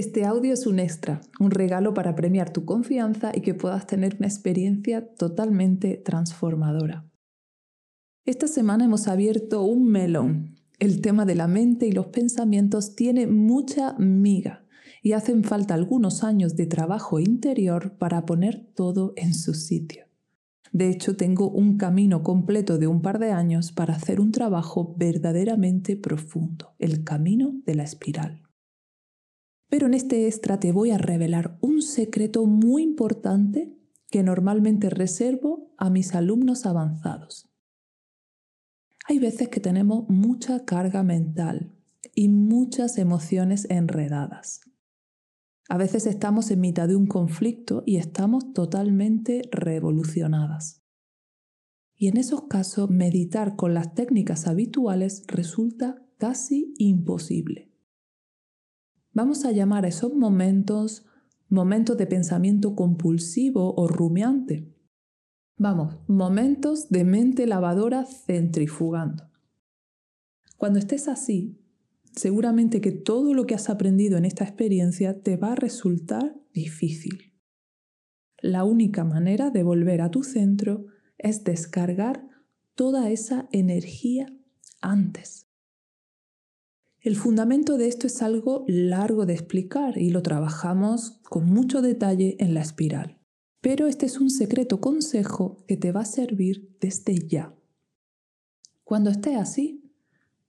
Este audio es un extra, un regalo para premiar tu confianza y que puedas tener una experiencia totalmente transformadora. Esta semana hemos abierto un melón. El tema de la mente y los pensamientos tiene mucha miga y hacen falta algunos años de trabajo interior para poner todo en su sitio. De hecho, tengo un camino completo de un par de años para hacer un trabajo verdaderamente profundo, el camino de la espiral. Pero en este extra te voy a revelar un secreto muy importante que normalmente reservo a mis alumnos avanzados. Hay veces que tenemos mucha carga mental y muchas emociones enredadas. A veces estamos en mitad de un conflicto y estamos totalmente revolucionadas. Y en esos casos meditar con las técnicas habituales resulta casi imposible. Vamos a llamar a esos momentos momentos de pensamiento compulsivo o rumiante. Vamos, momentos de mente lavadora centrifugando. Cuando estés así, seguramente que todo lo que has aprendido en esta experiencia te va a resultar difícil. La única manera de volver a tu centro es descargar toda esa energía antes. El fundamento de esto es algo largo de explicar y lo trabajamos con mucho detalle en la espiral. Pero este es un secreto consejo que te va a servir desde ya. Cuando estés así,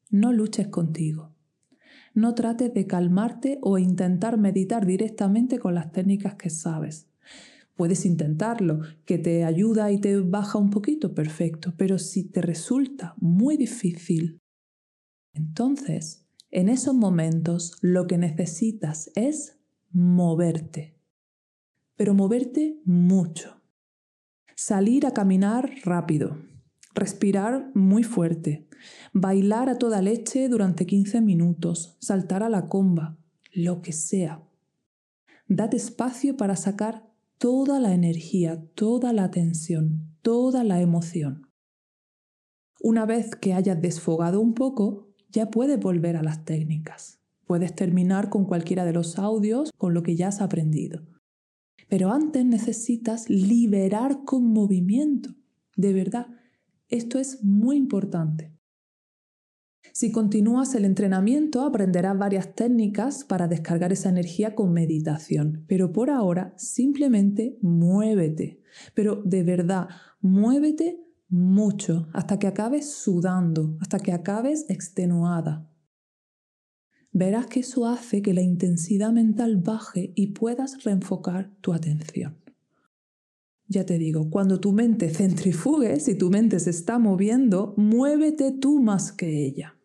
no luches contigo. No trates de calmarte o intentar meditar directamente con las técnicas que sabes. Puedes intentarlo, que te ayuda y te baja un poquito, perfecto, pero si te resulta muy difícil, entonces en esos momentos lo que necesitas es moverte, pero moverte mucho. Salir a caminar rápido, respirar muy fuerte, bailar a toda leche durante 15 minutos, saltar a la comba, lo que sea. Date espacio para sacar toda la energía, toda la tensión, toda la emoción. Una vez que hayas desfogado un poco, ya puedes volver a las técnicas. Puedes terminar con cualquiera de los audios con lo que ya has aprendido. Pero antes necesitas liberar con movimiento. De verdad, esto es muy importante. Si continúas el entrenamiento, aprenderás varias técnicas para descargar esa energía con meditación. Pero por ahora, simplemente muévete. Pero de verdad, muévete mucho hasta que acabes sudando, hasta que acabes extenuada. Verás que eso hace que la intensidad mental baje y puedas reenfocar tu atención. Ya te digo, cuando tu mente centrifugue, si tu mente se está moviendo, muévete tú más que ella.